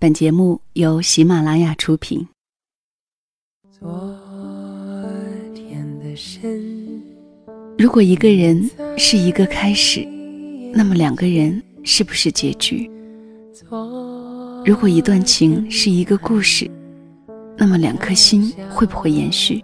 本节目由喜马拉雅出品。昨天的深，如果一个人是一个开始，那么两个人是不是结局？如果一段情是一个故事，那么两颗心会不会延续？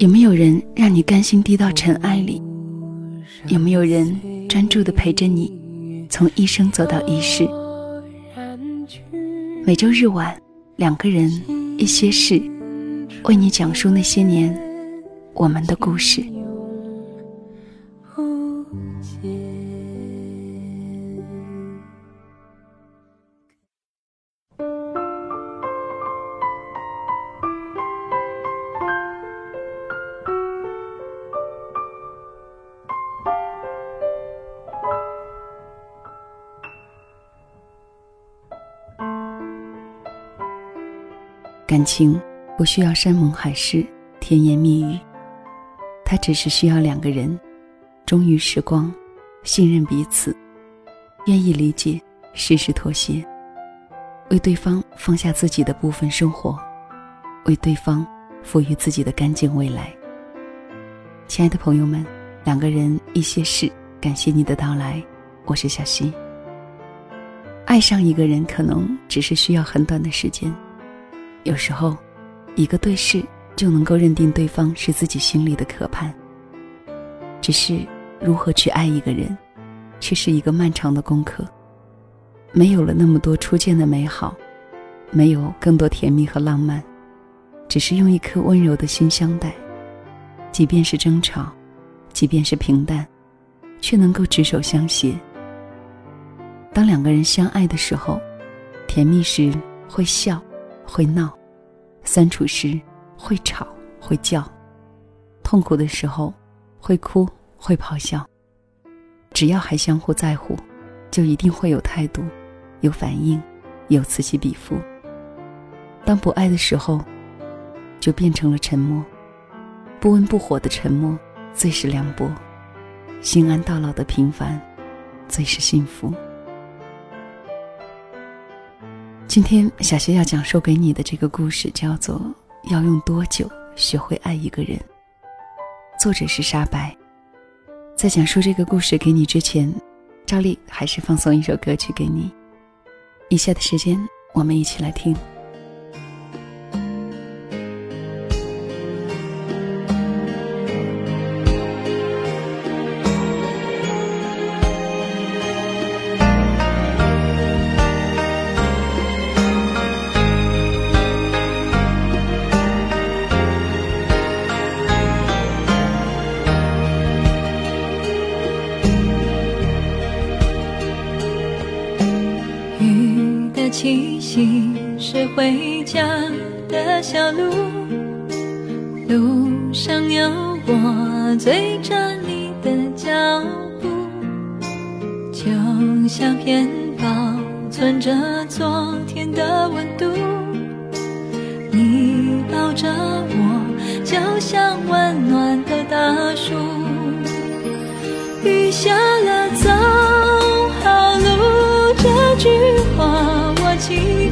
有没有人让你甘心低到尘埃里？有没有人专注的陪着你，从一生走到一世？每周日晚，两个人一些事，为你讲述那些年我们的故事。感情不需要山盟海誓、甜言蜜语，它只是需要两个人忠于时光、信任彼此、愿意理解、适时妥协，为对方放下自己的部分生活，为对方赋予自己的干净未来。亲爱的朋友们，两个人一些事，感谢你的到来，我是小溪。爱上一个人，可能只是需要很短的时间。有时候，一个对视就能够认定对方是自己心里的渴盼。只是如何去爱一个人，却是一个漫长的功课。没有了那么多初见的美好，没有更多甜蜜和浪漫，只是用一颗温柔的心相待。即便是争吵，即便是平淡，却能够执手相携。当两个人相爱的时候，甜蜜时会笑。会闹，相处时会吵会叫，痛苦的时候会哭会咆哮。只要还相互在乎，就一定会有态度、有反应、有此起彼伏。当不爱的时候，就变成了沉默。不温不火的沉默，最是凉薄；心安到老的平凡，最是幸福。今天小溪要讲述给你的这个故事叫做《要用多久学会爱一个人》，作者是沙白。在讲述这个故事给你之前，照例还是放送一首歌曲给你。以下的时间，我们一起来听。的小路，路上有我追着你的脚步，就像片保存着昨天的温度。你抱着我，就像温暖的大树。雨下了，走好路，这句话我。记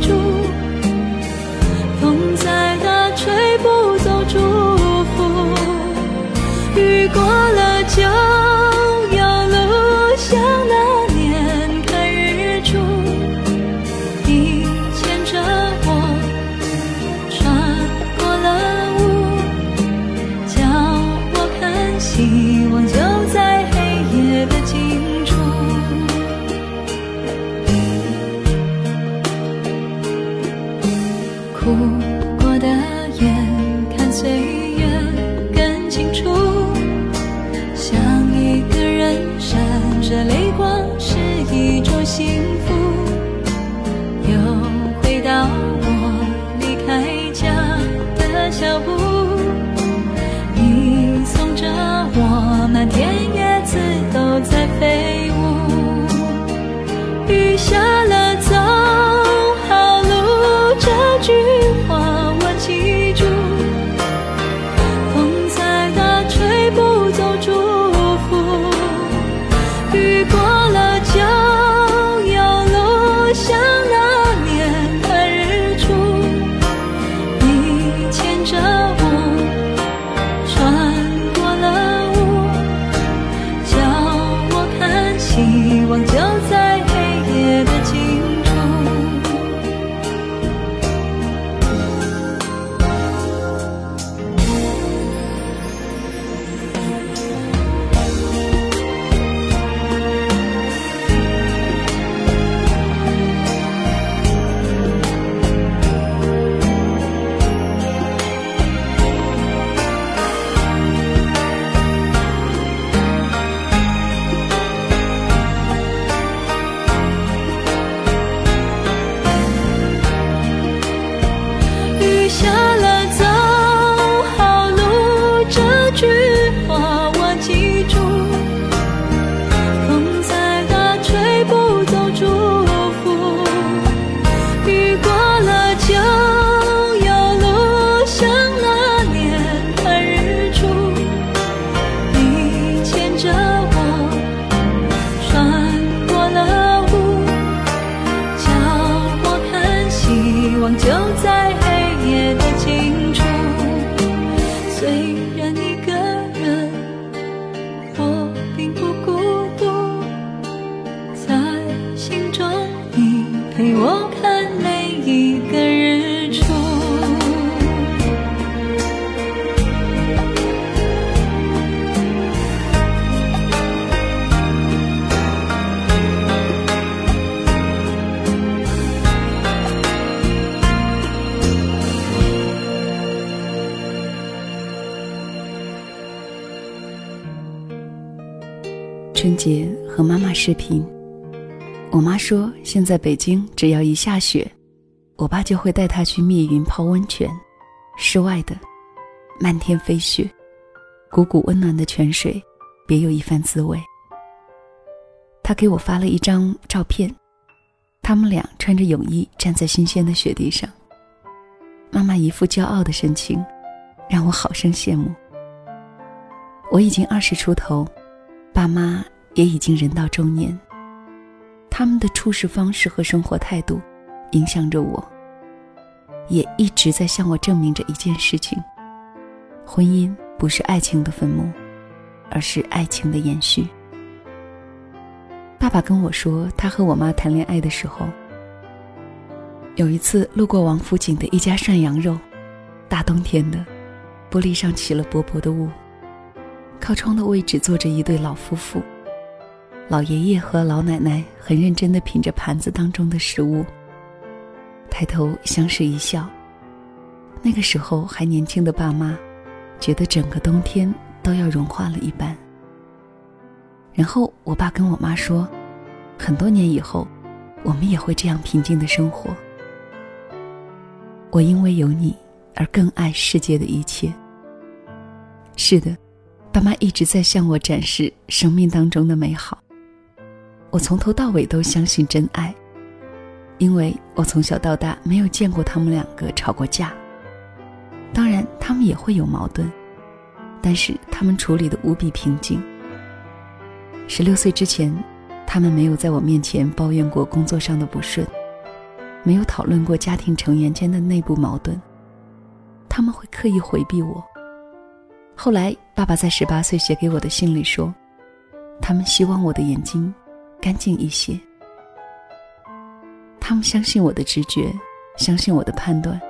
和妈妈视频，我妈说现在北京只要一下雪，我爸就会带她去密云泡温泉，室外的，漫天飞雪，汩汩温暖的泉水，别有一番滋味。他给我发了一张照片，他们俩穿着泳衣站在新鲜的雪地上，妈妈一副骄傲的神情，让我好生羡慕。我已经二十出头。爸妈也已经人到中年，他们的处事方式和生活态度，影响着我，也一直在向我证明着一件事情：婚姻不是爱情的坟墓，而是爱情的延续。爸爸跟我说，他和我妈谈恋爱的时候，有一次路过王府井的一家涮羊肉，大冬天的，玻璃上起了薄薄的雾。靠窗的位置坐着一对老夫妇，老爷爷和老奶奶很认真地品着盘子当中的食物，抬头相视一笑。那个时候还年轻的爸妈，觉得整个冬天都要融化了一般。然后我爸跟我妈说，很多年以后，我们也会这样平静的生活。我因为有你而更爱世界的一切。是的。爸妈一直在向我展示生命当中的美好。我从头到尾都相信真爱，因为我从小到大没有见过他们两个吵过架。当然，他们也会有矛盾，但是他们处理的无比平静。十六岁之前，他们没有在我面前抱怨过工作上的不顺，没有讨论过家庭成员间的内部矛盾。他们会刻意回避我。后来，爸爸在十八岁写给我的信里说：“他们希望我的眼睛干净一些。他们相信我的直觉，相信我的判断，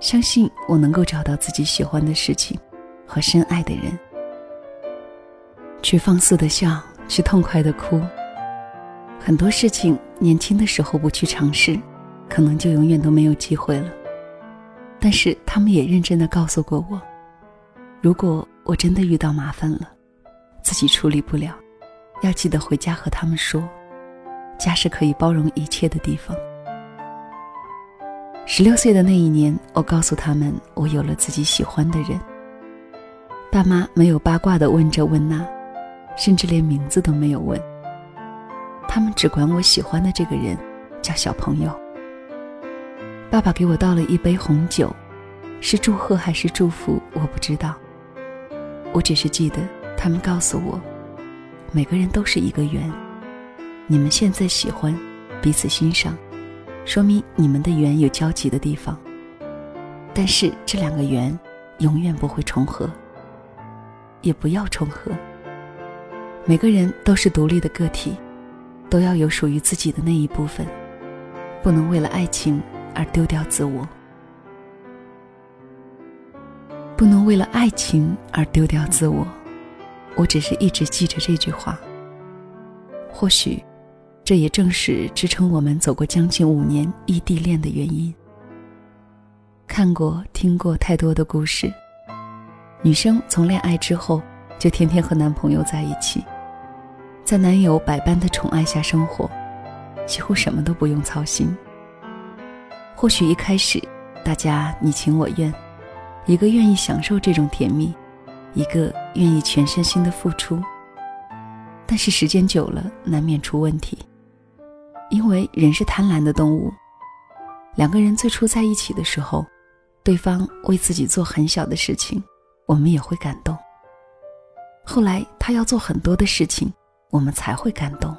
相信我能够找到自己喜欢的事情和深爱的人，去放肆的笑，去痛快的哭。很多事情年轻的时候不去尝试，可能就永远都没有机会了。但是他们也认真的告诉过我。”如果我真的遇到麻烦了，自己处理不了，要记得回家和他们说，家是可以包容一切的地方。十六岁的那一年，我告诉他们，我有了自己喜欢的人。爸妈没有八卦的问这问那，甚至连名字都没有问。他们只管我喜欢的这个人叫小朋友。爸爸给我倒了一杯红酒，是祝贺还是祝福，我不知道。我只是记得，他们告诉我，每个人都是一个圆。你们现在喜欢，彼此欣赏，说明你们的缘有交集的地方。但是这两个圆永远不会重合，也不要重合。每个人都是独立的个体，都要有属于自己的那一部分，不能为了爱情而丢掉自我。不能为了爱情而丢掉自我，我只是一直记着这句话。或许，这也正是支撑我们走过将近五年异地恋的原因。看过、听过太多的故事，女生从恋爱之后就天天和男朋友在一起，在男友百般的宠爱下生活，几乎什么都不用操心。或许一开始，大家你情我愿。一个愿意享受这种甜蜜，一个愿意全身心的付出。但是时间久了，难免出问题，因为人是贪婪的动物。两个人最初在一起的时候，对方为自己做很小的事情，我们也会感动。后来他要做很多的事情，我们才会感动。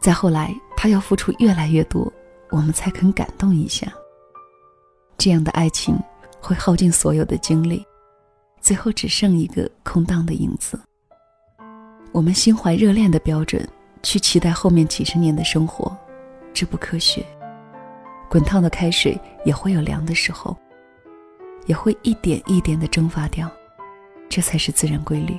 再后来，他要付出越来越多，我们才肯感动一下。这样的爱情会耗尽所有的精力，最后只剩一个空荡的影子。我们心怀热恋的标准去期待后面几十年的生活，这不科学。滚烫的开水也会有凉的时候，也会一点一点的蒸发掉，这才是自然规律。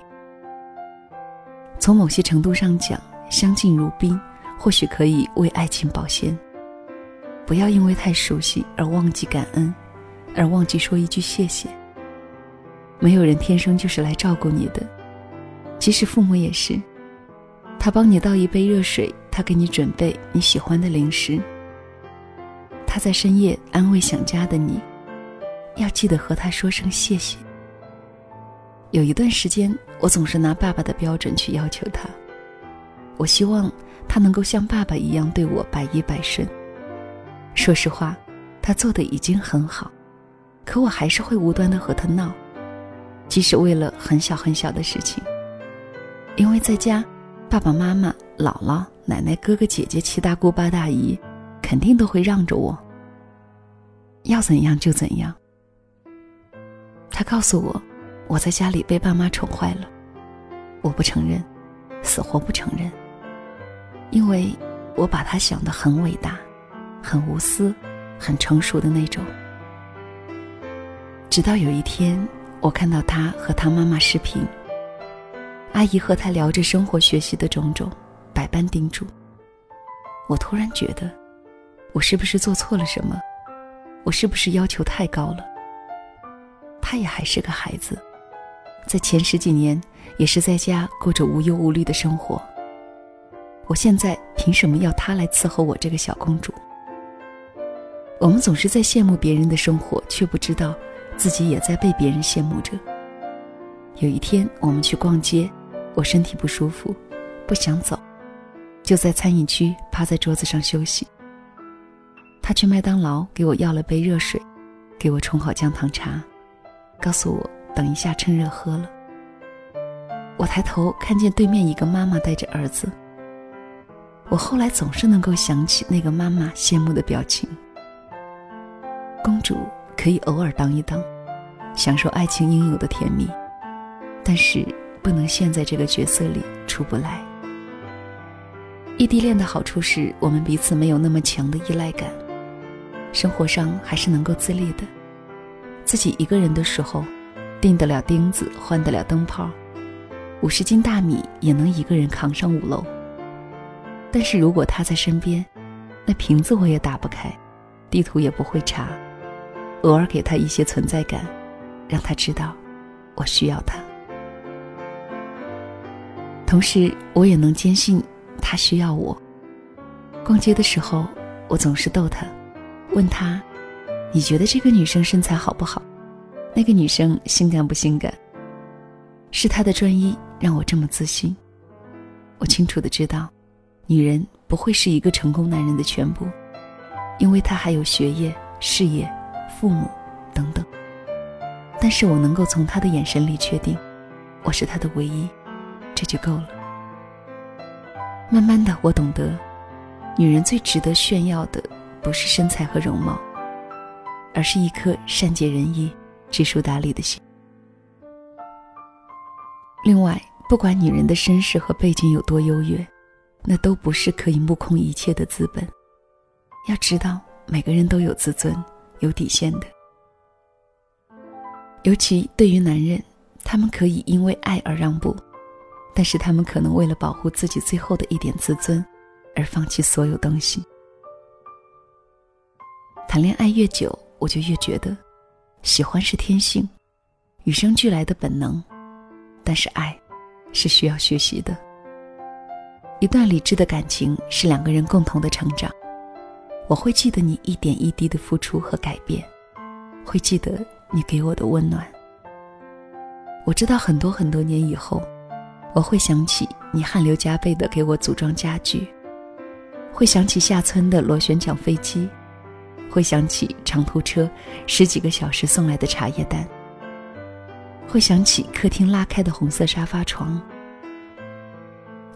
从某些程度上讲，相敬如宾，或许可以为爱情保鲜。不要因为太熟悉而忘记感恩，而忘记说一句谢谢。没有人天生就是来照顾你的，即使父母也是。他帮你倒一杯热水，他给你准备你喜欢的零食。他在深夜安慰想家的你，要记得和他说声谢谢。有一段时间，我总是拿爸爸的标准去要求他，我希望他能够像爸爸一样对我百依百顺。说实话，他做的已经很好，可我还是会无端的和他闹，即使为了很小很小的事情。因为在家，爸爸妈妈、姥姥、奶奶、哥哥姐姐、七大姑八大姨，肯定都会让着我。要怎样就怎样。他告诉我，我在家里被爸妈宠坏了，我不承认，死活不承认，因为我把他想得很伟大。很无私，很成熟的那种。直到有一天，我看到他和他妈妈视频，阿姨和他聊着生活、学习的种种，百般叮嘱。我突然觉得，我是不是做错了什么？我是不是要求太高了？他也还是个孩子，在前十几年也是在家过着无忧无虑的生活。我现在凭什么要他来伺候我这个小公主？我们总是在羡慕别人的生活，却不知道自己也在被别人羡慕着。有一天，我们去逛街，我身体不舒服，不想走，就在餐饮区趴在桌子上休息。他去麦当劳给我要了杯热水，给我冲好姜糖茶，告诉我等一下趁热喝了。我抬头看见对面一个妈妈带着儿子，我后来总是能够想起那个妈妈羡慕的表情。公主可以偶尔当一当，享受爱情应有的甜蜜，但是不能陷在这个角色里出不来。异地恋的好处是我们彼此没有那么强的依赖感，生活上还是能够自立的。自己一个人的时候，钉得了钉子，换得了灯泡，五十斤大米也能一个人扛上五楼。但是如果他在身边，那瓶子我也打不开，地图也不会查。偶尔给他一些存在感，让他知道我需要他。同时，我也能坚信他需要我。逛街的时候，我总是逗他，问他：“你觉得这个女生身材好不好？那个女生性感不性感？”是他的专一让我这么自信。我清楚的知道，女人不会是一个成功男人的全部，因为他还有学业、事业。父母，等等。但是我能够从他的眼神里确定，我是他的唯一，这就够了。慢慢的，我懂得，女人最值得炫耀的，不是身材和容貌，而是一颗善解人意、知书达理的心。另外，不管女人的身世和背景有多优越，那都不是可以目空一切的资本。要知道，每个人都有自尊。有底线的，尤其对于男人，他们可以因为爱而让步，但是他们可能为了保护自己最后的一点自尊，而放弃所有东西。谈恋爱越久，我就越觉得，喜欢是天性，与生俱来的本能，但是爱，是需要学习的。一段理智的感情是两个人共同的成长。我会记得你一点一滴的付出和改变，会记得你给我的温暖。我知道很多很多年以后，我会想起你汗流浃背的给我组装家具，会想起下村的螺旋桨飞机，会想起长途车十几个小时送来的茶叶蛋，会想起客厅拉开的红色沙发床，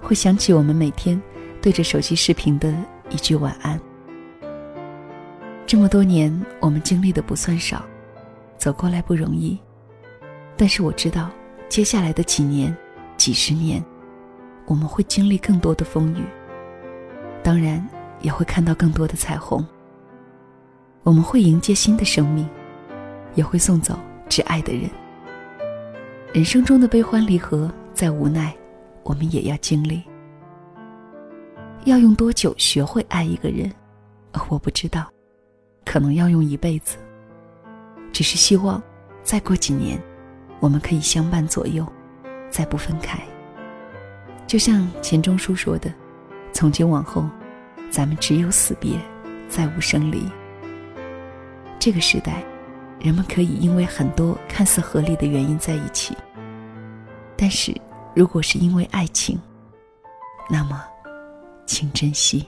会想起我们每天对着手机视频的一句晚安。这么多年，我们经历的不算少，走过来不容易。但是我知道，接下来的几年、几十年，我们会经历更多的风雨。当然也会看到更多的彩虹。我们会迎接新的生命，也会送走挚爱的人。人生中的悲欢离合，再无奈，我们也要经历。要用多久学会爱一个人，我不知道，可能要用一辈子。只是希望，再过几年，我们可以相伴左右，再不分开。就像钱钟书说的：“从今往后，咱们只有死别，再无生离。”这个时代，人们可以因为很多看似合理的原因在一起，但是如果是因为爱情，那么，请珍惜。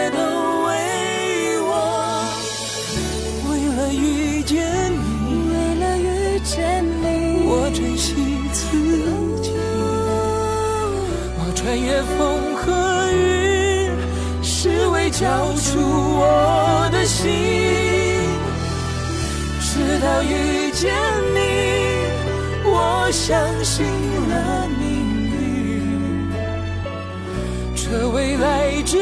心。直到遇见你，我相信了命运。这未来之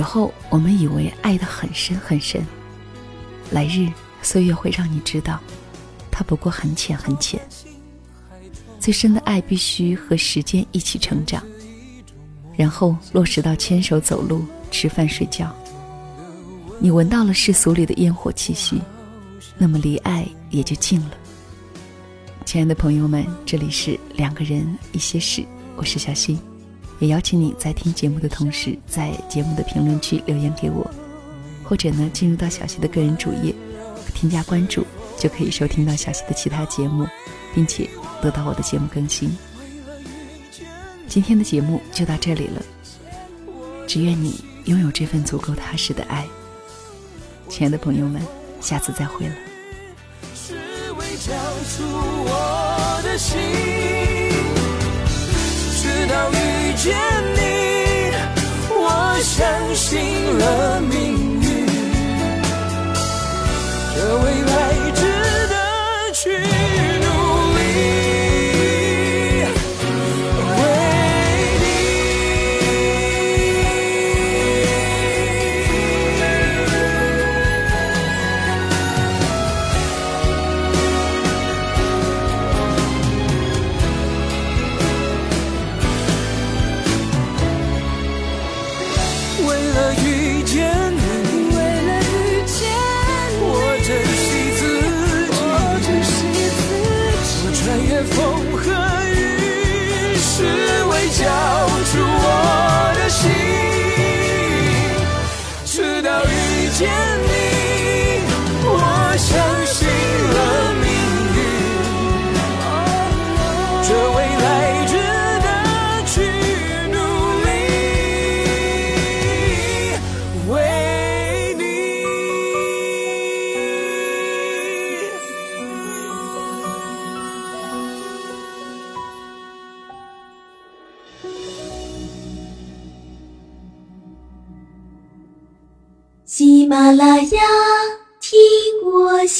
时候我们以为爱得很深很深，来日岁月会让你知道，它不过很浅很浅。最深的爱必须和时间一起成长，然后落实到牵手走路、吃饭睡觉。你闻到了世俗里的烟火气息，那么离爱也就近了。亲爱的朋友们，这里是两个人一些事，我是小溪。也邀请你在听节目的同时，在节目的评论区留言给我，或者呢，进入到小溪的个人主页，添加关注，就可以收听到小溪的其他节目，并且得到我的节目更新。今天的节目就到这里了，只愿你拥有这份足够踏实的爱。亲爱的朋友们，下次再会了。是为交出我的心。直到遇见你，我相信了命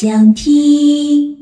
想听。